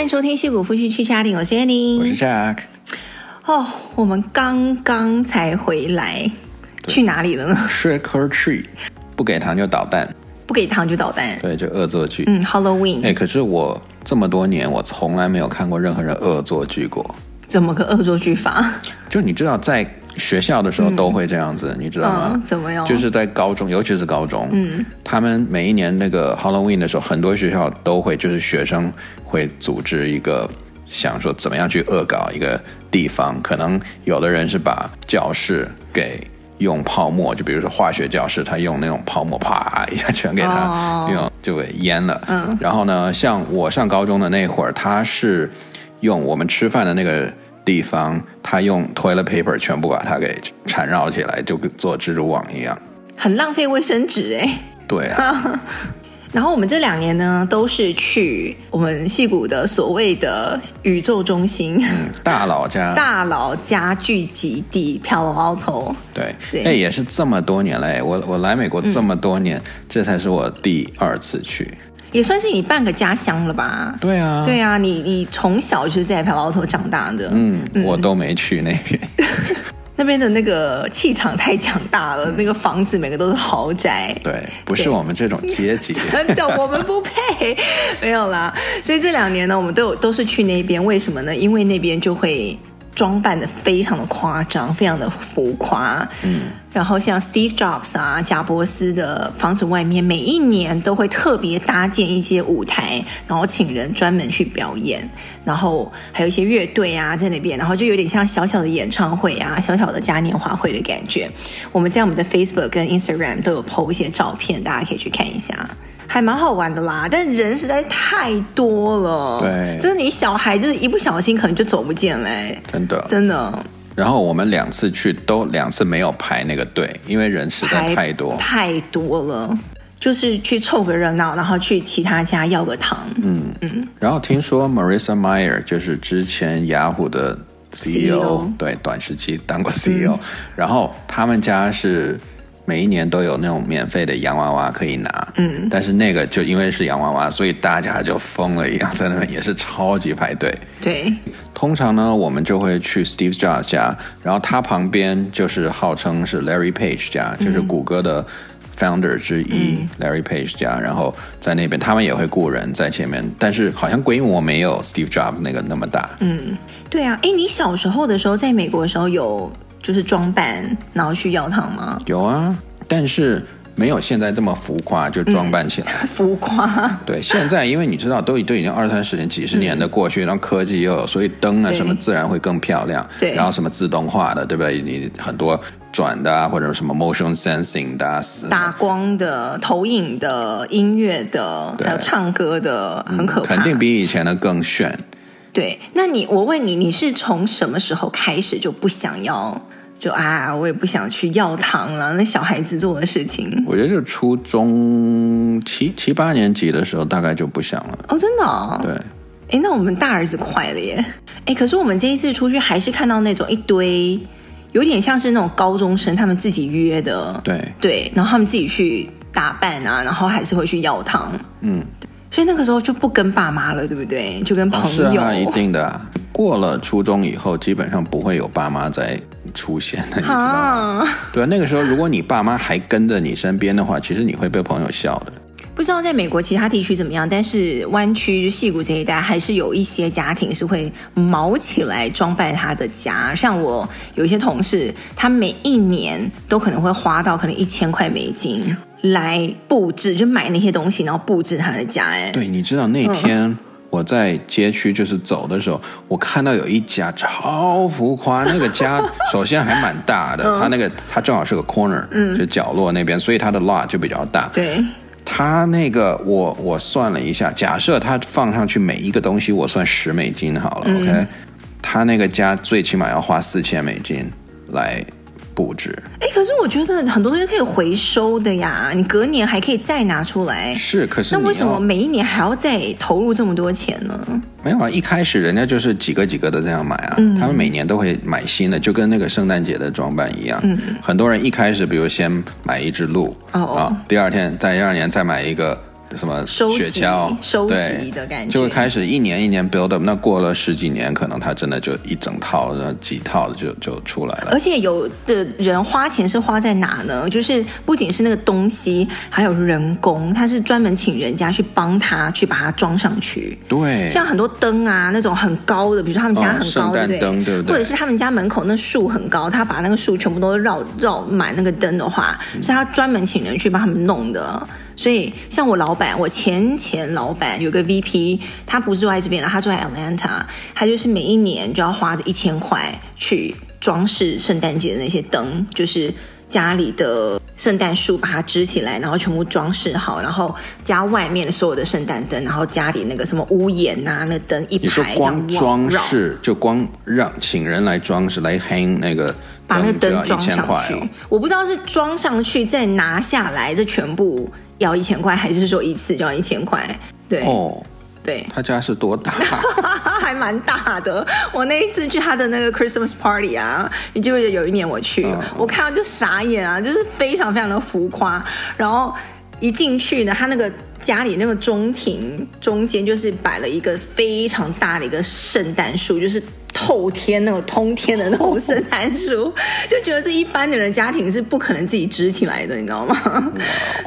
欢迎收听《戏骨夫妻去 chatting》，我是 Annie，我是 Jack。哦，我们刚刚才回来，去哪里了呢？Trick or treat，不给糖就捣蛋，不给糖就捣蛋，对，就恶作剧。嗯，Halloween。哎，可是我这么多年，我从来没有看过任何人恶作剧过。怎么个恶作剧法？就你知道，在学校的时候都会这样子，嗯、你知道吗？嗯、怎么样？就是在高中，尤其是高中，嗯，他们每一年那个 Halloween 的时候，很多学校都会，就是学生会组织一个，想说怎么样去恶搞一个地方。可能有的人是把教室给用泡沫，就比如说化学教室，他用那种泡沫啪一下全给他用、哦、就给淹了。嗯，然后呢，像我上高中的那会儿，他是用我们吃饭的那个。地方，他用 toilet paper 全部把它给缠绕起来，就跟做蜘蛛网一样，很浪费卫生纸哎。对啊。然后我们这两年呢，都是去我们戏谷的所谓的宇宙中心，嗯、大佬家，大佬家聚集地 Palo Alto。对，哎，也是这么多年嘞，我我来美国这么多年，嗯、这才是我第二次去。也算是你半个家乡了吧？对啊，对啊，你你从小就是在 Palo Alto 长大的。嗯，嗯我都没去那边，那边的那个气场太强大了，嗯、那个房子每个都是豪宅。对，不是我们这种阶级，真的我们不配。没有啦，所以这两年呢，我们都有都是去那边，为什么呢？因为那边就会。装扮的非常的夸张，非常的浮夸。嗯，然后像 Steve Jobs 啊，贾伯斯的房子外面，每一年都会特别搭建一些舞台，然后请人专门去表演，然后还有一些乐队啊在那边，然后就有点像小小的演唱会啊，小小的嘉年华会的感觉。我们在我们的 Facebook 跟 Instagram 都有 po 一些照片，大家可以去看一下。还蛮好玩的啦，但人实在太多了。对，就是你小孩就是一不小心可能就走不见嘞，真的，真的。然后我们两次去都两次没有排那个队，因为人实在太多，太多了。就是去凑个热闹，然后去其他家要个糖。嗯嗯。然后听说 Marissa Mayer 就是之前雅虎的 CEO，, CEO 对，短时期当过 CEO，嗯。然后他们家是。每一年都有那种免费的洋娃娃可以拿，嗯，但是那个就因为是洋娃娃，所以大家就疯了一样，在那边也是超级排队。对，通常呢，我们就会去 Steve Jobs 家，然后他旁边就是号称是 Larry Page 家，嗯、就是谷歌的 founder 之一、嗯、Larry Page 家，然后在那边他们也会雇人在前面，但是好像规模没有 Steve Jobs 那个那么大。嗯，对啊，哎，你小时候的时候在美国的时候有。就是装扮，然后去要糖吗？有啊，但是没有现在这么浮夸，就装扮起来。嗯、浮夸。对，现在因为你知道，都都已经二三十年、几十年的过去，嗯、然后科技又有，所以灯啊什么自然会更漂亮。对。然后什么自动化的，对不对？你很多转的啊，或者什么 motion sensing 的、啊，打光的、投影的、音乐的，还有唱歌的，很可怕。肯定比以前的更炫。对，那你我问你，你是从什么时候开始就不想要？就啊，我也不想去要糖了，那小孩子做的事情。我觉得就初中七七八年级的时候，大概就不想了。哦，真的哦？对。哎，那我们大儿子快了耶。哎，可是我们这一次出去，还是看到那种一堆，有点像是那种高中生，他们自己约的。对。对，然后他们自己去打扮啊，然后还是会去要糖。嗯。所以那个时候就不跟爸妈了，对不对？就跟朋友。哦，是啊，一定的啊。过了初中以后，基本上不会有爸妈再出现了，你知道吗？对啊，那个时候如果你爸妈还跟着你身边的话，其实你会被朋友笑的。不知道在美国其他地区怎么样，但是湾区矽谷这一带还是有一些家庭是会毛起来装扮他的家。像我有一些同事，他每一年都可能会花到可能一千块美金。来布置，就买那些东西，然后布置他的家。哎，对，你知道那天我在街区就是走的时候，嗯、我看到有一家超浮夸，那个家 首先还蛮大的，他、嗯、那个他正好是个 corner，嗯，就角落那边，所以他的 lot 就比较大。对，他那个我我算了一下，假设他放上去每一个东西，我算十美金好了、嗯、，OK，他那个家最起码要花四千美金来。布置，哎，可是我觉得很多东西可以回收的呀，你隔年还可以再拿出来。是，可是那为什么每一年还要再投入这么多钱呢？没有啊，一开始人家就是几个几个的这样买啊，嗯、他们每年都会买新的，就跟那个圣诞节的装扮一样。嗯，很多人一开始比如先买一只鹿，哦，哦，第二天再第二年再买一个什么收雪橇收集的感觉，就会开始一年一年 build up。那过了十几年，可能它真的就一整套、然后几套就就出来了。而且有的人花钱是花在哪呢？就是不仅是那个东西，还有人工，他是专门请人家去帮他去把它装上去。对，像很多灯啊，那种很高的，比如说他们家很高，哦、圣诞灯，对不对？或者是他们家门口那树很高，他把那个树全部都绕绕满那个灯的话，嗯、是他专门请人去帮他们弄的。所以，像我老板，我前前老板有个 VP，他不是住在这边了，他住在 Atlanta，他就是每一年就要花着一千块去装饰圣诞节的那些灯，就是家里的圣诞树把它支起来，然后全部装饰好，然后加外面的所有的圣诞灯，然后家里那个什么屋檐啊，那灯一排这样装饰，就光让请人来装饰来 hang 那个，把那个灯装上去，我不知道是装上去再拿下来，这全部。要一千块，还是说一次就要一千块？对哦，对，他家是多大？还蛮大的。我那一次去他的那个 Christmas party 啊，你记不记得有一年我去，嗯、我看到就傻眼啊，就是非常非常的浮夸。然后一进去呢，他那个家里那个中庭中间就是摆了一个非常大的一个圣诞树，就是。透天那种通天的那种圣诞树，就觉得这一般的人家庭是不可能自己支起来的，你知道吗？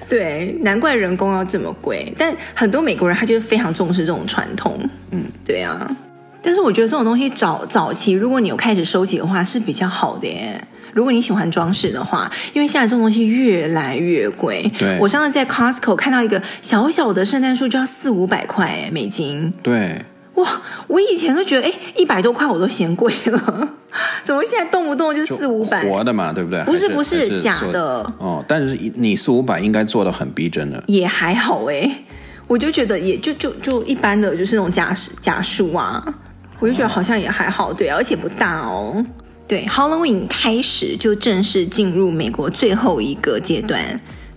对，难怪人工要这么贵。但很多美国人他就是非常重视这种传统，嗯，对啊。但是我觉得这种东西早早期，如果你有开始收集的话，是比较好的耶。如果你喜欢装饰的话，因为现在这种东西越来越贵。对，我上次在 Costco 看到一个小小的圣诞树就要四五百块美金。对。哇！我以前都觉得，哎，一百多块我都嫌贵了，怎么现在动不动就四五百？活的嘛，对不对？不是不是，是假的哦。但是你四五百应该做的很逼真的，也还好哎。我就觉得也就就就一般的，就是那种假假树啊，我就觉得好像也还好，对，而且不大哦。对，Halloween 开始就正式进入美国最后一个阶段，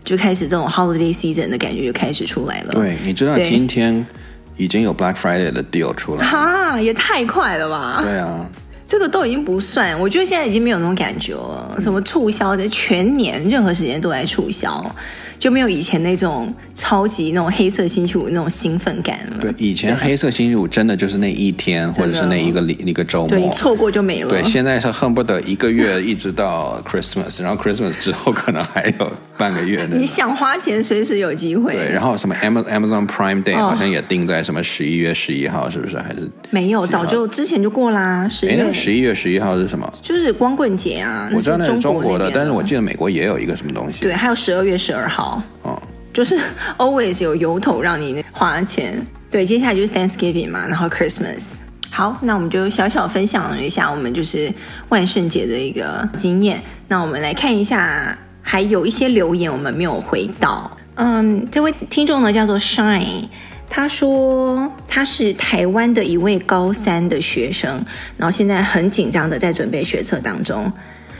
就开始这种 Holiday Season 的感觉就开始出来了。对，你知道今天。已经有 Black Friday 的 deal 出来了，哈，也太快了吧！对啊，这个都已经不算，我觉得现在已经没有那种感觉了。什么促销的，全年任何时间都在促销。就没有以前那种超级那种黑色星期五那种兴奋感了。对，以前黑色星期五真的就是那一天，或者是那一个一个周末，对，错过就没了。对，现在是恨不得一个月一直到 Christmas，然后 Christmas 之后可能还有半个月的。你想花钱，随时有机会。对，然后什么 Amazon Prime Day 好像也定在什么十一月十一号，是不是？还是没有，早就之前就过啦。十月十一月十一号是什么？就是光棍节啊。我知道那是中国的，但是我记得美国也有一个什么东西。对，还有十二月十二号。哦，就是 always 有由头让你花钱。对，接下来就是 Thanksgiving 嘛，然后 Christmas。好，那我们就小小分享了一下我们就是万圣节的一个经验。那我们来看一下，还有一些留言我们没有回到。嗯，这位听众呢叫做 Shine，他说他是台湾的一位高三的学生，然后现在很紧张的在准备学测当中。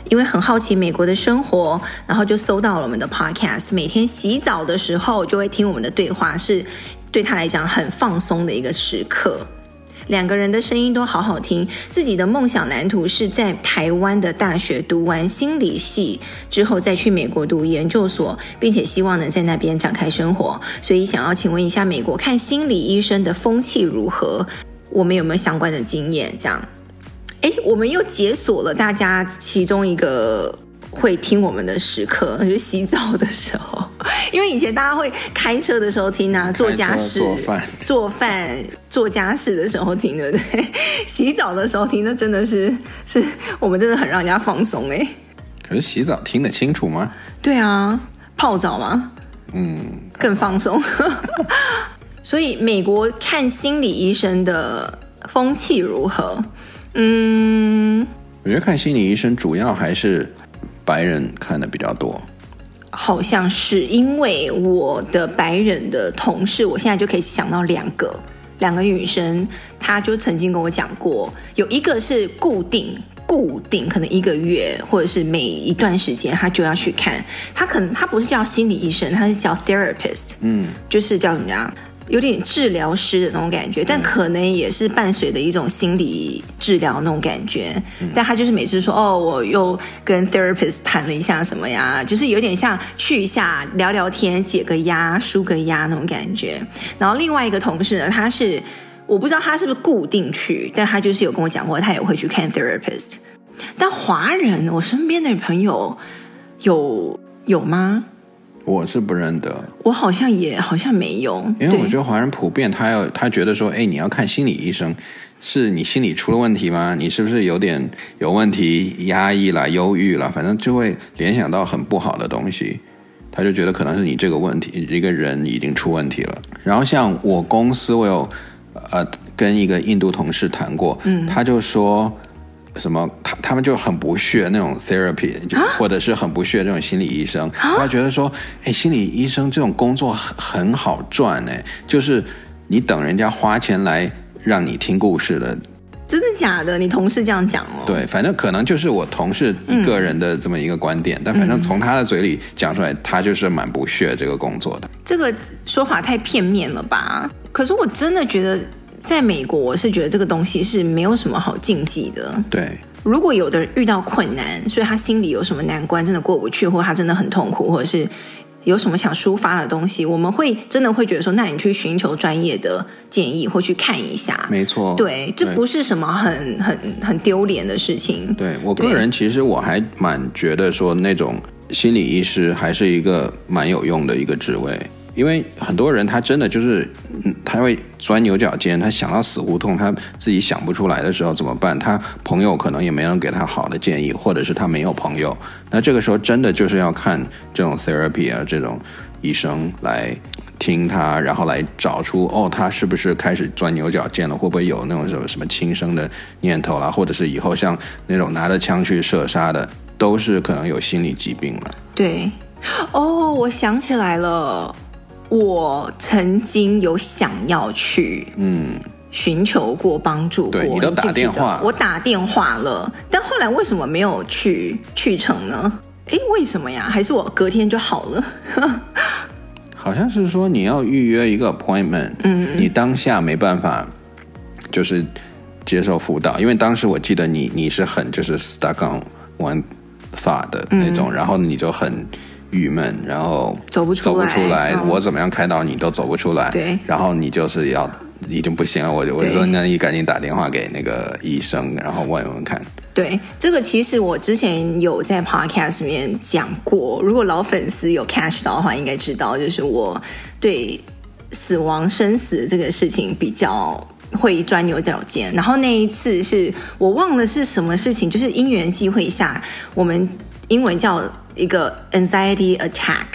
因为很好奇美国的生活，然后就搜到了我们的 podcast。每天洗澡的时候就会听我们的对话，是对他来讲很放松的一个时刻。两个人的声音都好好听。自己的梦想蓝图是在台湾的大学读完心理系之后，再去美国读研究所，并且希望能在那边展开生活。所以想要请问一下，美国看心理医生的风气如何？我们有没有相关的经验？这样。哎，我们又解锁了大家其中一个会听我们的时刻，就是洗澡的时候。因为以前大家会开车的时候听啊，做家事、做饭、做饭、做家事的时候听，对不对？洗澡的时候听，那真的是是我们真的很让人家放松哎。可是洗澡听得清楚吗？对啊，泡澡吗？嗯，更放松。所以美国看心理医生的风气如何？嗯，我觉得看心理医生主要还是白人看的比较多，好像是因为我的白人的同事，我现在就可以想到两个，两个女生，她就曾经跟我讲过，有一个是固定固定，可能一个月或者是每一段时间，她就要去看，她可能她不是叫心理医生，她是叫 therapist，嗯，就是叫怎么样？有点治疗师的那种感觉，但可能也是伴随的一种心理治疗那种感觉。嗯、但他就是每次说哦，我又跟 therapist 谈了一下什么呀，就是有点像去一下聊聊天、解个压、舒个压那种感觉。然后另外一个同事呢，他是我不知道他是不是固定去，但他就是有跟我讲过，他也会去看 therapist。但华人，我身边的朋友有有吗？我是不认得，我好像也好像没有，因为我觉得华人普遍他要他觉得说，哎，你要看心理医生，是你心理出了问题吗？你是不是有点有问题，压抑了、忧郁了，反正就会联想到很不好的东西，他就觉得可能是你这个问题，一个人已经出问题了。然后像我公司，我有呃跟一个印度同事谈过，嗯，他就说。什么？他他们就很不屑那种 therapy，就或者是很不屑这种心理医生。他觉得说，哎，心理医生这种工作很很好赚哎，就是你等人家花钱来让你听故事的。真的假的？你同事这样讲哦？对，反正可能就是我同事一个人的这么一个观点，嗯、但反正从他的嘴里讲出来，他就是蛮不屑这个工作的。这个说法太片面了吧？可是我真的觉得。在美国，我是觉得这个东西是没有什么好禁忌的。对，如果有的人遇到困难，所以他心里有什么难关，真的过不去，或者他真的很痛苦，或者是有什么想抒发的东西，我们会真的会觉得说，那你去寻求专业的建议，或去看一下。没错，对，这不是什么很很很丢脸的事情。对，我个人，其实我还蛮觉得说，那种心理医师还是一个蛮有用的一个职位。因为很多人他真的就是，嗯，他会钻牛角尖，他想到死胡同，他自己想不出来的时候怎么办？他朋友可能也没人给他好的建议，或者是他没有朋友。那这个时候真的就是要看这种 therapy 啊，这种医生来听他，然后来找出哦，他是不是开始钻牛角尖了？会不会有那种什么什么轻生的念头啦？或者是以后像那种拿着枪去射杀的，都是可能有心理疾病了。对，哦，我想起来了。我曾经有想要去，嗯，寻求过帮助过。对，你都打电话，我打电话了，但后来为什么没有去去成呢？诶，为什么呀？还是我隔天就好了？好像是说你要预约一个 appointment，嗯，你当下没办法，就是接受辅导，因为当时我记得你你是很就是 stuck on one thought 的那种，嗯，然后你就很。郁闷，然后走不出来，走不出来，哦、我怎么样开导你都走不出来。对，然后你就是要已经不行了，我就我就说，那你赶紧打电话给那个医生，然后问问看。对，这个其实我之前有在 podcast 里面讲过，如果老粉丝有 catch 到的话，应该知道，就是我对死亡生死这个事情比较会钻牛角尖。然后那一次是我忘了是什么事情，就是因缘际会下，我们英文叫。一个 anxiety attack，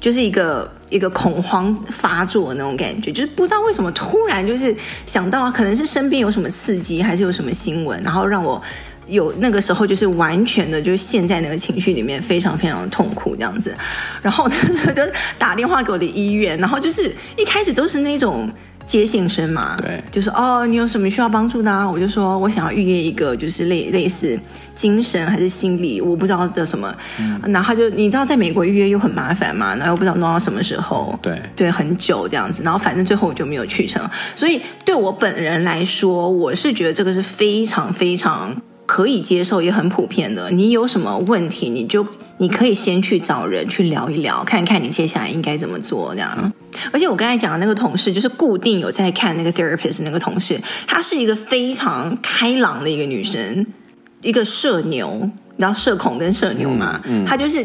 就是一个一个恐慌发作那种感觉，就是不知道为什么突然就是想到，可能是身边有什么刺激，还是有什么新闻，然后让我有那个时候就是完全的，就是陷在那个情绪里面，非常非常的痛苦这样子。然后那时候就打电话给我的医院，然后就是一开始都是那种。接线生嘛，对，就是哦，你有什么需要帮助的啊？我就说我想要预约一个，就是类类似精神还是心理，我不知道叫什么。嗯，然后他就你知道，在美国预约又很麻烦嘛，然后又不知道弄到什么时候，对对，很久这样子。然后反正最后我就没有去成。所以对我本人来说，我是觉得这个是非常非常可以接受，也很普遍的。你有什么问题，你就你可以先去找人去聊一聊，看看你接下来应该怎么做这样。嗯而且我刚才讲的那个同事，就是固定有在看那个 therapist 那个同事，她是一个非常开朗的一个女生，一个社牛，你知道社恐跟社牛吗？嗯，嗯，她就是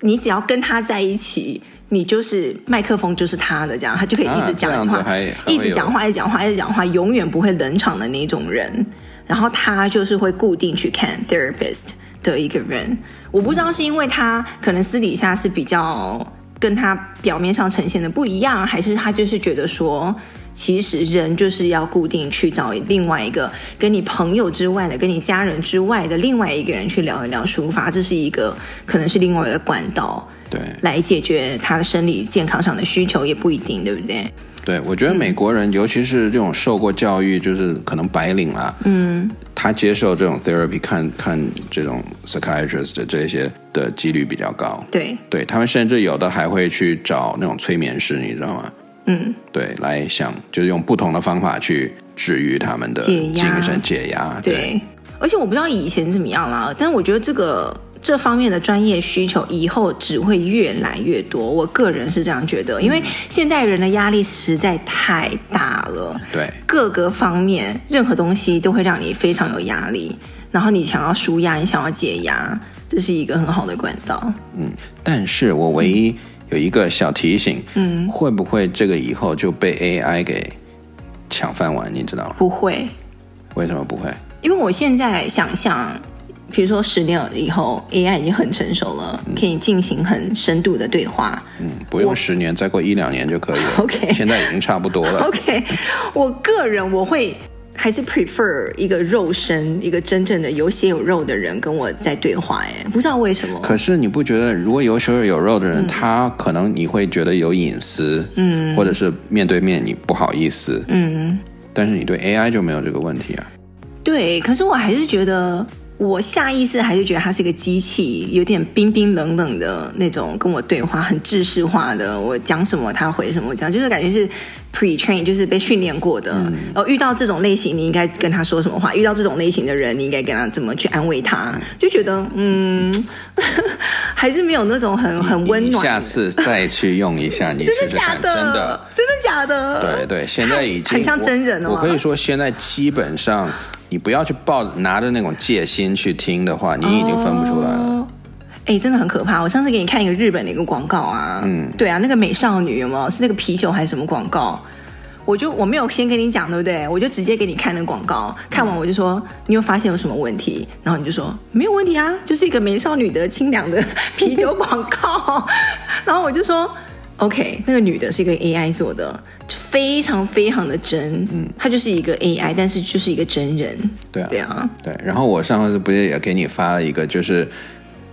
你只要跟她在一起，你就是麦克风就是她的，这样她就可以一直讲话，啊、一直讲话，一直讲话，一直讲话，永远不会冷场的那种人。然后他就是会固定去看 therapist 的一个人，我不知道是因为他可能私底下是比较。跟他表面上呈现的不一样，还是他就是觉得说，其实人就是要固定去找另外一个跟你朋友之外的、跟你家人之外的另外一个人去聊一聊抒发，这是一个可能是另外一个管道，对，来解决他的生理健康上的需求也不一定，对不对？对，我觉得美国人，嗯、尤其是这种受过教育，就是可能白领啊，嗯，他接受这种 therapy，看看这种 psychiatrist 的这些的几率比较高。对，对他们甚至有的还会去找那种催眠师，你知道吗？嗯，对，来想就是用不同的方法去治愈他们的精神解压，解压对。对，而且我不知道以前怎么样啦，但是我觉得这个。这方面的专业需求以后只会越来越多，我个人是这样觉得，因为现代人的压力实在太大了，对，各个方面任何东西都会让你非常有压力，然后你想要舒压，你想要解压，这是一个很好的管道。嗯，但是我唯一有一个小提醒，嗯，会不会这个以后就被 AI 给抢饭碗？你知道吗？不会。为什么不会？因为我现在想象。比如说十年以后，AI 已经很成熟了，可以进行很深度的对话。嗯，不用十年，再过一两年就可以了。OK，现在已经差不多了。OK，我个人我会还是 prefer 一个肉身，一个真正的有血有肉的人跟我在对话。哎，不知道为什么。可是你不觉得，如果有血有肉的人，嗯，他可能你会觉得有隐私，嗯，或者是面对面你不好意思，嗯，但是你对 AI 就没有这个问题啊。对，可是我还是觉得。我下意识还是觉得他是一个机器，有点冰冰冷冷的那种跟我对话，很制式化的。我讲什么他回什么，这样就是感觉是 pre-train，就是被训练过的。嗯、然后遇到这种类型，你应该跟他说什么话？遇到这种类型的人，你应该跟他怎么去安慰他？就觉得嗯，还是没有那种很很温暖。下次再去用一下，你真的假的？真的真的假的？对对，现在已经很像真人了。我可以说，现在基本上。你不要去抱拿着那种戒心去听的话，你已经分不出来了。哎、哦，真的很可怕。我上次给你看一个日本的一个广告啊，嗯，对啊，那个美少女有没有？是那个啤酒还是什么广告？我就我没有先跟你讲，对不对？我就直接给你看那个广告，看完我就说，你有发现有什么问题？然后你就说没有问题啊，就是一个美少女的清凉的 啤酒广告。然后我就说，OK，那个女的是一个 AI 做的。非常非常的真，嗯，她就是一个 AI，但是就是一个真人，对啊，对啊，对。然后我上次不是也给你发了一个，就是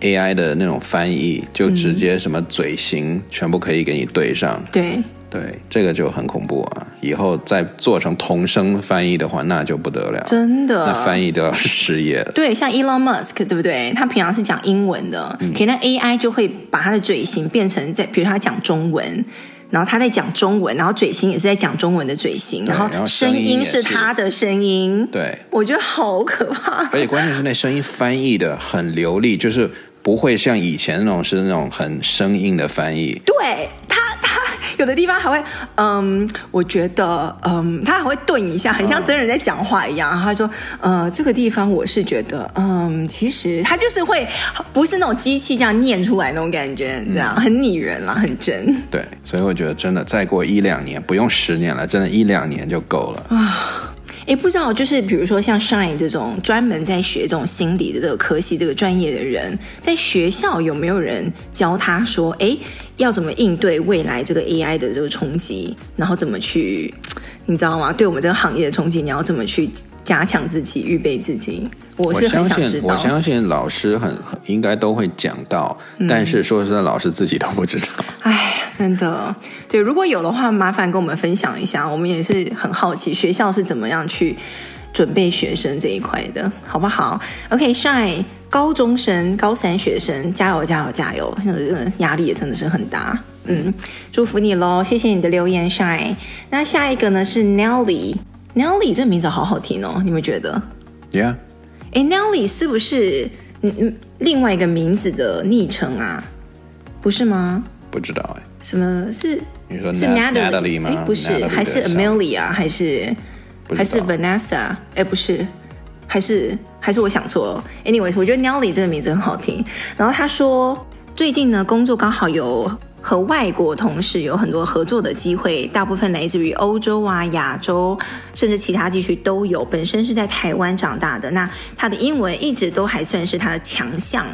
AI 的那种翻译，就直接什么嘴型全部可以给你对上，嗯、对对，这个就很恐怖啊！以后再做成同声翻译的话，那就不得了，真的，那翻译都要失业了。对，像 Elon Musk，对不对？他平常是讲英文的，嗯、可以那 AI 就会把他的嘴型变成在，比如他讲中文。然后他在讲中文，然后嘴型也是在讲中文的嘴型，然后声音是他的声音，对，我觉得好可怕。而且关键是那声音翻译的很流利，就是不会像以前那种是那种很生硬的翻译。对他他。有的地方还会，嗯，我觉得，嗯，他还会顿一下，很像真人在讲话一样。嗯、他说，呃，这个地方我是觉得，嗯，其实他就是会，不是那种机器这样念出来那种感觉，这样、嗯、很拟人啦，很真。对，所以我觉得真的再过一两年，不用十年了，真的一两年就够了啊。哎，不知道，就是比如说像 Shine 这种专门在学这种心理的这个科系这个专业的人，在学校有没有人教他说，哎，要怎么应对未来这个 AI 的这个冲击，然后怎么去，你知道吗？对我们这个行业的冲击，你要怎么去？加强自己，预备自己。我是很想知道。我相信，我相信老师很应该都会讲到，嗯，但是说实在，老师自己都不知道。哎，真的，对，如果有的话，麻烦跟我们分享一下。我们也是很好奇，学校是怎么样去准备学生这一块的，好不好？OK，Shine，高中生、高三学生，加油，加油，加油！压力也真的是很大。嗯，祝福你喽，谢谢你的留言，Shine。那下一个呢是 Nelly。Nelly 这个名字好好听哦，你们觉得？Yeah。哎，Nelly 是不是嗯嗯另外一个名字的昵称啊？不是吗？不知道哎。什么是？你说是 Natalie 吗？哎，不是还是 Amelia，还是还是 Vanessa？哎，不是，还是还是我想错了。Anyways，我觉得 Nelly 这个名字很好听。然后他说，最近呢工作刚好有。和外国同事有很多合作的机会，大部分来自于欧洲啊、亚洲，甚至其他地区都有。本身是在台湾长大的，那他的英文一直都还算是他的强项。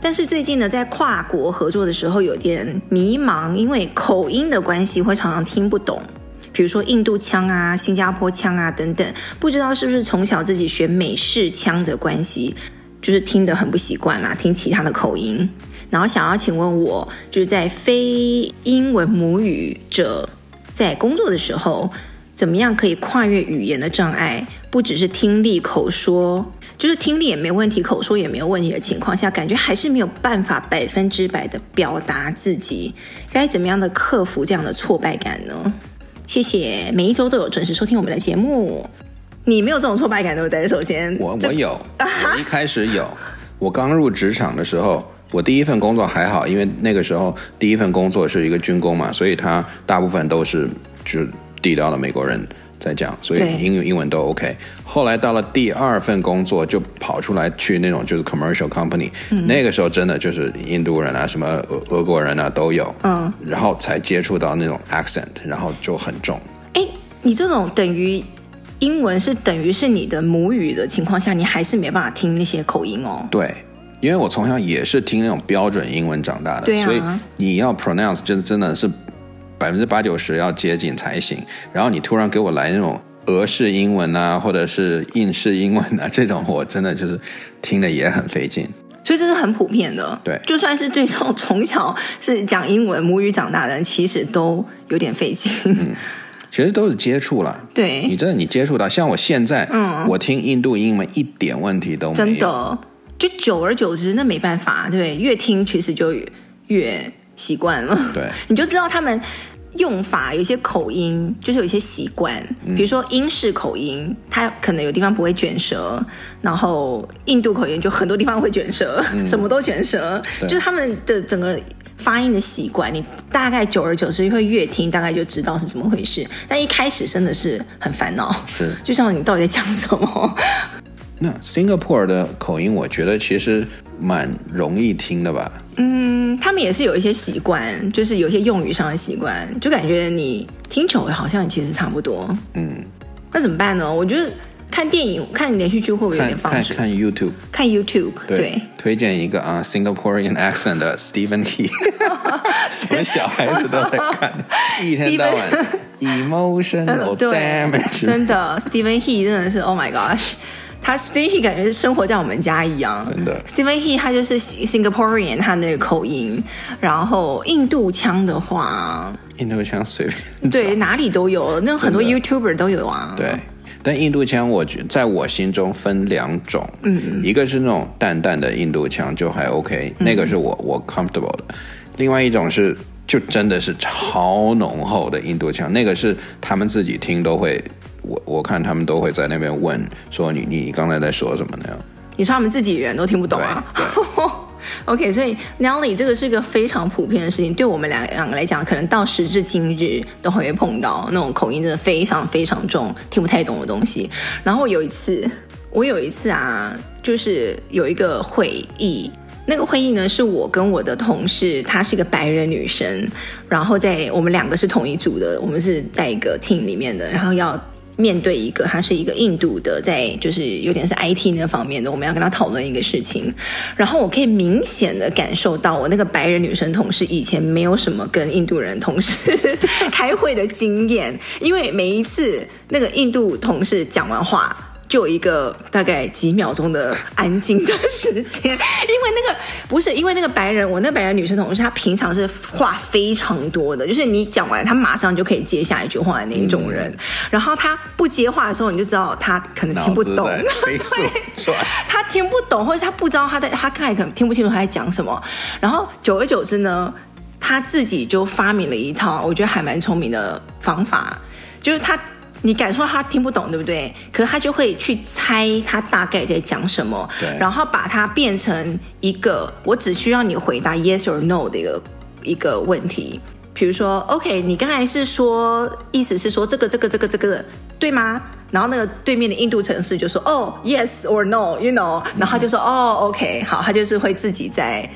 但是最近呢，在跨国合作的时候有点迷茫，因为口音的关系会常常听不懂，比如说印度腔啊、新加坡腔啊等等，不知道是不是从小自己学美式腔的关系，就是听得很不习惯啦，听其他的口音。然后想要请问我，就是在非英文母语者在工作的时候，怎么样可以跨越语言的障碍？不只是听力口说，就是听力也没问题，口说也没有问题的情况下，感觉还是没有办法百分之百的表达自己，该怎么样的克服这样的挫败感呢？谢谢每一周都有准时收听我们的节目。你没有这种挫败感对不对？首先，我我有，我一开始有。我刚入职场的时候，我第一份工作还好，因为那个时候第一份工作是一个军工嘛，所以他大部分都是就地道的美国人在讲，所以英语英文都 OK。后来到了第二份工作，就跑出来去那种就是 commercial company，嗯，那个时候真的就是印度人啊，什么俄俄国人啊都有，嗯，然后才接触到那种 accent，然后就很重。哎，你这种等于。英文是等于是你的母语的情况下，你还是没办法听那些口音哦。对，因为我从小也是听那种标准英文长大的，对啊，所以你要 pronounce 就是真的是百分之八九十要接近才行。然后你突然给我来那种俄式英文啊，或者是印式英文啊，这种我真的就是听的也很费劲。所以这是很普遍的。对，就算是对这种从小是讲英文母语长大的人，其实都有点费劲。嗯其实都是接触了，对，你真的你接触到，像我现在，嗯，我听印度英文一点问题都没有，真的，就久而久之，那没办法，对，越听其实就越，越习惯了，对，你就知道他们用法有些口音，就是有一些习惯，比如说英式口音，它可能有地方不会卷舌，然后印度口音就很多地方会卷舌，嗯、什么都卷舌，就是他们的整个。发音的习惯，你大概久而久之会越听，大概就知道是怎么回事。但一开始真的是很烦恼，是就像你到底在讲什么？那 Singapore 的口音，我觉得其实蛮容易听的吧？嗯，他们也是有一些习惯，就是有一些用语上的习惯，就感觉你听久了好像其实差不多。嗯，那怎么办呢？我觉得。看电影、看连续剧会不会有点放松？看看 YouTube，看 YouTube，对，对推荐一个啊、uh,，Singaporean accent 的 Stephen He，我们小孩子都在看，一天到晚 emotional damage，真的，Stephen He 真的是 Oh my gosh，他 Stephen He 感觉是生活在我们家一样，真的，Stephen He 他就是 Singaporean，他那个口音，然后印度腔的话，印度腔随便，对，哪里都有，那很多 YouTuber 都有啊，对。但印度腔，我觉在我心中分两种，嗯，一个是那种淡淡的印度腔，就还 OK，嗯，那个是我我 comfortable 的；另外一种是就真的是超浓厚的印度腔，那个是他们自己听都会，我我看他们都会在那边问说你你刚才在说什么呢？你说他们自己人都听不懂啊？OK，所以 Nelly 这个是一个非常普遍的事情，对我们两两个来讲，可能到时至今日都会碰到那种口音真的非常非常重，听不太懂的东西。然后有一次，我有一次啊，就是有一个会议，那个会议呢是我跟我的同事，她是一个白人女生，然后在我们两个是同一组的，我们是在一个 team 里面的，然后要。面对一个，他是一个印度的，在就是有点是 IT 那方面的，我们要跟他讨论一个事情。然后我可以明显的感受到，我那个白人女生同事以前没有什么跟印度人同事开会的经验，因为每一次那个印度同事讲完话。就有一个大概几秒钟的安静的时间，因为那个不是因为那个白人，我那白人女生同事，她平常是话非常多的，就是你讲完，她马上就可以接下一句话的那一种人。嗯、然后她不接话的时候，你就知道她可能听不懂，对，她听不懂，或者是她不知道她在，她看来可能听不清楚她在讲什么。然后久而久之呢，她自己就发明了一套，我觉得还蛮聪明的方法，就是她。你敢说他听不懂，对不对？可是他就会去猜他大概在讲什么，对，然后把它变成一个我只需要你回答 yes or no 的一个一个问题。比如说，OK，你刚才是说，意思是说这个这个这个这个对吗？然后那个对面的印度城市就说，哦，yes or no，you know，然后他就说，哦，OK，好，他就是会自己在。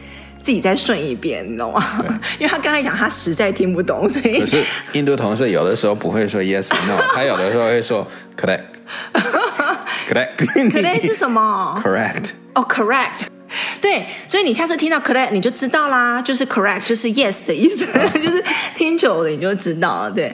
自己再顺一遍，你懂吗？因为他刚才讲他实在听不懂，所以可是印度同事有的时候不会说 yes no，他有的时候会说 correct，correct，correct 是什么？correct 哦、oh,，correct，对，所以你下次听到 correct 你就知道啦，就是 correct 就是 yes 的意思，就是听久了你就知道了，对。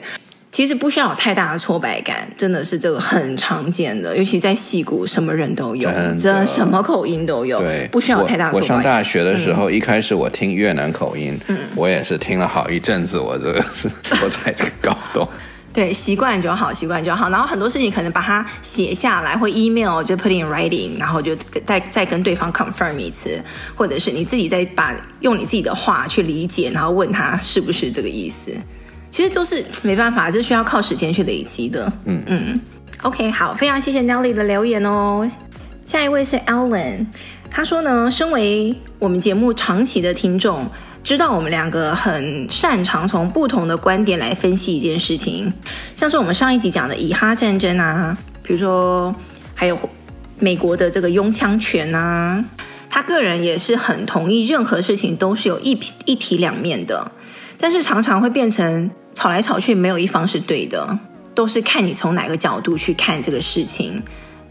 其实不需要有太大的挫败感，真的是这个很常见的，尤其在戏骨，什么人都有，真的什么口音都有，对，不需要有太大的挫败感。我，我上大学的时候，嗯、一开始我听越南口音，嗯，我也是听了好一阵子，我这个是我才搞懂。对，习惯就好，习惯就好。然后很多事情可能把它写下来，或 email 就 put in writing，然后就再再跟对方 confirm 一次，或者是你自己再把用你自己的话去理解，然后问他是不是这个意思。其实都是没办法，这需要靠时间去累积的。嗯嗯，OK，好，非常谢谢 Nelly 的留言哦。下一位是 Alan，他说呢，身为我们节目长期的听众，知道我们两个很擅长从不同的观点来分析一件事情，像是我们上一集讲的以哈战争啊，比如说还有美国的这个拥枪权啊，他个人也是很同意，任何事情都是有一一体两面的，但是常常会变成。吵来吵去，没有一方是对的，都是看你从哪个角度去看这个事情，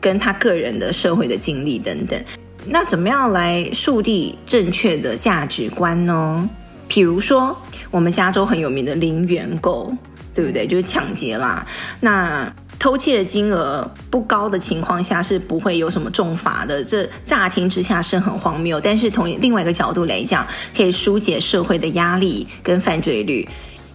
跟他个人的社会的经历等等。那怎么样来树立正确的价值观呢？比如说，我们加州很有名的零元购，对不对？就是抢劫啦。那偷窃的金额不高的情况下，是不会有什么重罚的。这乍听之下是很荒谬，但是从另外一个角度来讲，可以疏解社会的压力跟犯罪率。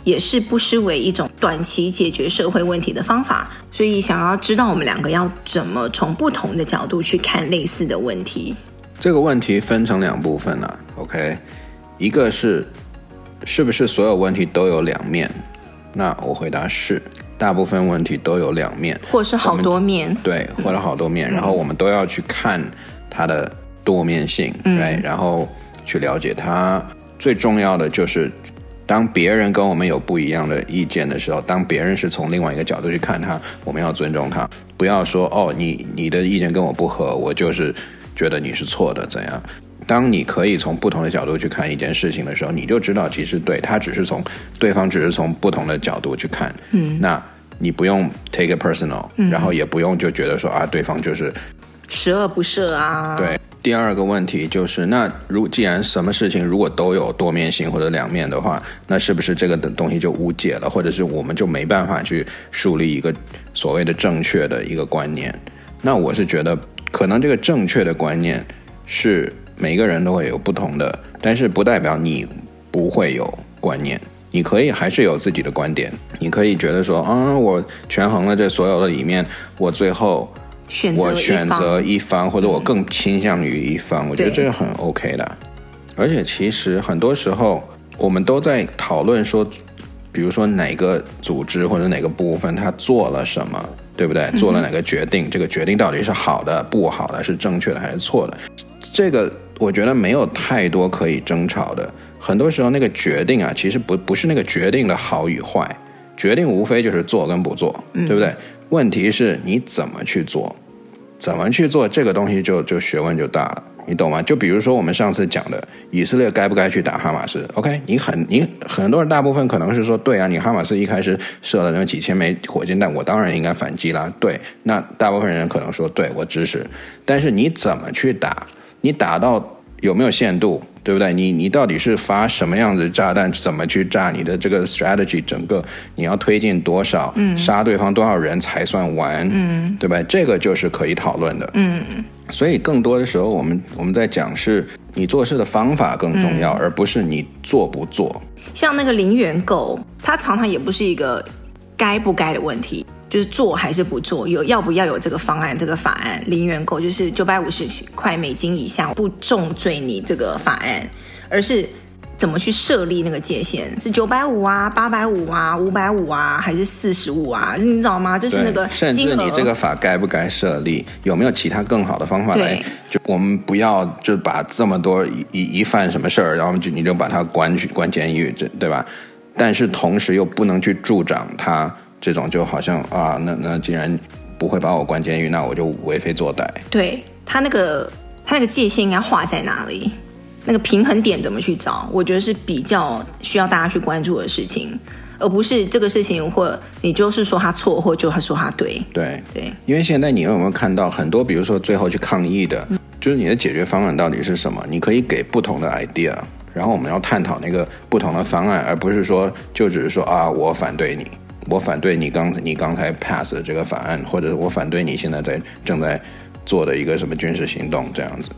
也是不失为一种短期解决社会问题的方法，所以想要知道我们两个要怎么从不同的角度去看类似的问题。这个问题分成两部分啊，OK，一个是是不是所有问题都有两面？那我回答是，大部分问题都有两面，或是好多面，对，或者好多面，嗯，然后我们都要去看它的多面性，嗯，right? 然后去了解它。最重要的就是。当别人跟我们有不一样的意见的时候，当别人是从另外一个角度去看他，我们要尊重他，不要说哦，你你的意见跟我不合，我就是觉得你是错的，怎样？当你可以从不同的角度去看一件事情的时候，你就知道其实对他只是从对方只是从不同的角度去看，嗯，那你不用 take it personal，嗯，然后也不用就觉得说啊，对方就是十恶不赦啊，对。第二个问题就是，那如既然什么事情如果都有多面性或者两面的话，那是不是这个的东西就无解了，或者是我们就没办法去树立一个所谓的正确的一个观念？那我是觉得，可能这个正确的观念是每个人都会有不同的，但是不代表你不会有观念，你可以还是有自己的观点，你可以觉得说，嗯，我权衡了这所有的里面，我最后。选我选择一方，或者我更倾向于一方，嗯，我觉得这是很 OK 的。而且其实很多时候我们都在讨论说，比如说哪个组织或者哪个部分他做了什么，对不对？做了哪个决定，嗯，这个决定到底是好的、不好的，是正确的还是错的？这个我觉得没有太多可以争吵的。很多时候那个决定啊，其实不不是那个决定的好与坏，决定无非就是做跟不做，对不对？嗯问题是你怎么去做，怎么去做这个东西就就学问就大了，你懂吗？就比如说我们上次讲的以色列该不该去打哈马斯？OK，你很你很多人大部分可能是说对啊，你哈马斯一开始射了那么几千枚火箭弹，我当然应该反击啦。对，那大部分人可能说对，我支持，但是你怎么去打？你打到有没有限度？对不对？你你到底是发什么样子的炸弹？怎么去炸？你的这个 strategy 整个你要推进多少？嗯，杀对方多少人才算完？嗯，对吧？这个就是可以讨论的。嗯，所以更多的时候，我们我们在讲是你做事的方法更重要，嗯，而不是你做不做。像那个零元购，它常常也不是一个该不该的问题。就是做还是不做，有要不要有这个方案？这个法案零元购就是九百五十块美金以下不重罪你这个法案，而是怎么去设立那个界限？是九百五啊、八百五啊、五百五啊，还是四十五啊？你知道吗？就是那个甚至你这个法该不该设立？有没有其他更好的方法来？就我们不要就把这么多一一犯什么事儿，然后就你就把他关去关监狱，这对吧？但是同时又不能去助长他。这种就好像啊，那那既然不会把我关监狱，那我就为非作歹。对，他那个他那个界限应该画在哪里？那个平衡点怎么去找？我觉得是比较需要大家去关注的事情，而不是这个事情或你就是说他错，或就他说他对。对对，因为现在你有没有看到很多，比如说最后去抗议的，嗯，就是你的解决方案到底是什么？你可以给不同的 idea，然后我们要探讨那个不同的方案，而不是说就只是说啊，我反对你。我反对你刚你刚才 pass 的这个法案，或者我反对你现在在正在做的一个什么军事行动这样子。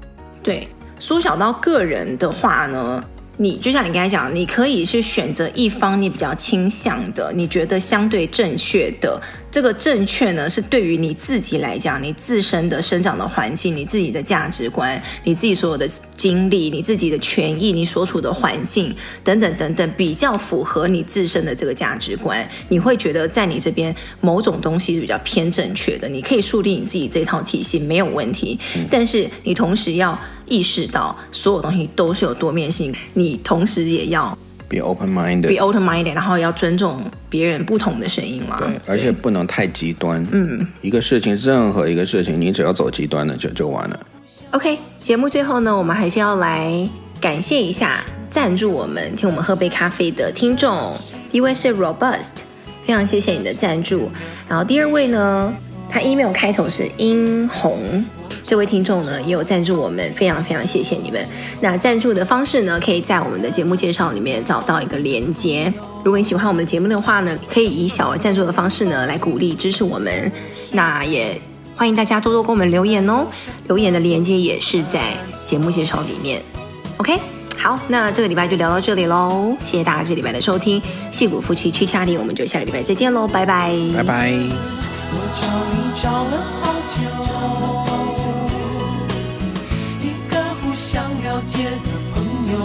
对，缩小到个人的话呢，你就像你刚才讲，你可以去选择一方你比较倾向的，你觉得相对正确的这个正确呢，是对于你自己来讲，你自身的生长的环境、你自己的价值观、你自己所有的经历、你自己的权益、你所处的环境等等等等，比较符合你自身的这个价值观，你会觉得在你这边某种东西是比较偏正确的，你可以树立你自己这套体系没有问题。但是你同时要意识到，所有东西都是有多面性，你同时也要。Be open-minded，be open-minded，然后要尊重别人不同的声音嘛。对，而且不能太极端。嗯，一个事情，任何一个事情，你只要走极端了，就就完了。OK，节目最后呢，我们还是要来感谢一下赞助我们，请我们喝杯咖啡的听众。第一位是 Robust，非常谢谢你的赞助。然后第二位呢，他 email 开头是殷红。这位听众呢也有赞助我们，非常非常谢谢你们。那赞助的方式呢，可以在我们的节目介绍里面找到一个连接。如果你喜欢我们的节目的话呢，可以以小额赞助的方式呢来鼓励支持我们。那也欢迎大家多多给我们留言哦，留言的连接也是在节目介绍里面。OK，好，那这个礼拜就聊到这里喽，谢谢大家这礼拜的收听，戏骨夫妻 Chit Chatting，我们就下个礼拜再见喽，拜拜，拜拜。了解的朋友，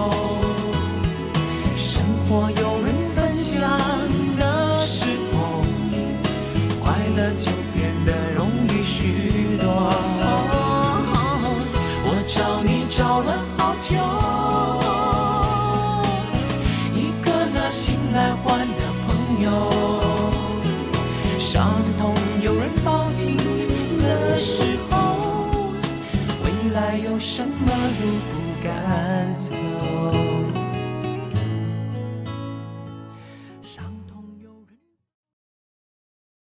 生活有人分享的时候，快乐就变得容易许多。我找你找了好久，